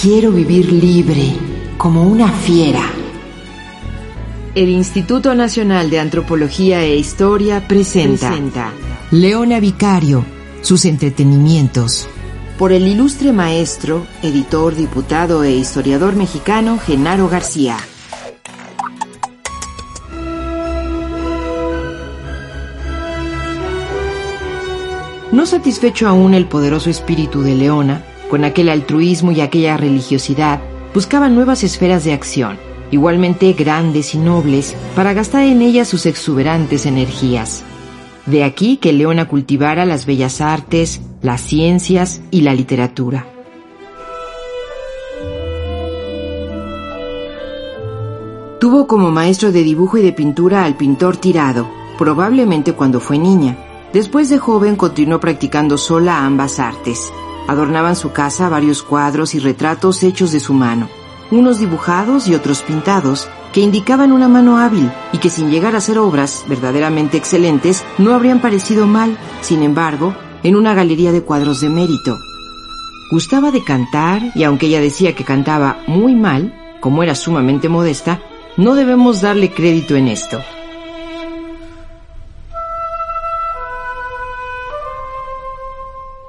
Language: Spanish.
quiero vivir libre, como una fiera. El Instituto Nacional de Antropología e Historia presenta, Leona Vicario, sus entretenimientos. por el ilustre maestro, editor, diputado e historiador mexicano Genaro García. No satisfecho aún el poderoso espíritu de Leona, con aquel altruismo y aquella religiosidad, buscaba nuevas esferas de acción, igualmente grandes y nobles, para gastar en ellas sus exuberantes energías. De aquí que Leona cultivara las bellas artes, las ciencias y la literatura. Tuvo como maestro de dibujo y de pintura al pintor Tirado, probablemente cuando fue niña. Después de joven continuó practicando sola ambas artes. Adornaban su casa varios cuadros y retratos hechos de su mano, unos dibujados y otros pintados, que indicaban una mano hábil y que sin llegar a ser obras verdaderamente excelentes no habrían parecido mal, sin embargo, en una galería de cuadros de mérito. Gustaba de cantar y aunque ella decía que cantaba muy mal, como era sumamente modesta, no debemos darle crédito en esto.